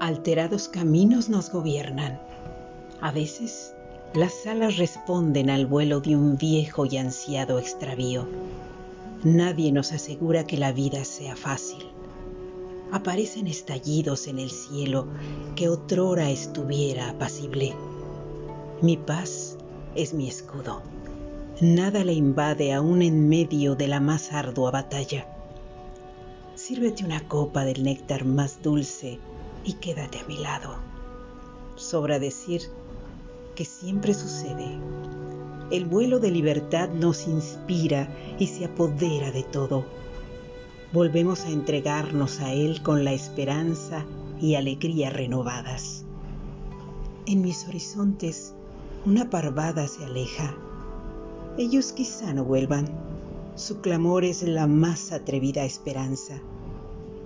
Alterados caminos nos gobiernan. A veces las alas responden al vuelo de un viejo y ansiado extravío. Nadie nos asegura que la vida sea fácil. Aparecen estallidos en el cielo que otrora estuviera apacible. Mi paz es mi escudo. Nada le invade aún en medio de la más ardua batalla. Sírvete una copa del néctar más dulce y quédate a mi lado. Sobra decir que siempre sucede. El vuelo de libertad nos inspira y se apodera de todo. Volvemos a entregarnos a Él con la esperanza y alegría renovadas. En mis horizontes una parvada se aleja. Ellos quizá no vuelvan. Su clamor es la más atrevida esperanza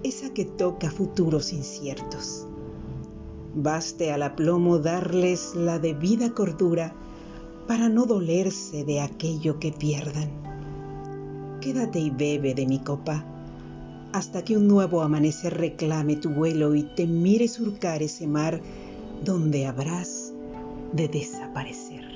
esa que toca futuros inciertos. Baste al aplomo darles la debida cordura para no dolerse de aquello que pierdan. Quédate y bebe de mi copa hasta que un nuevo amanecer reclame tu vuelo y te mire surcar ese mar donde habrás de desaparecer.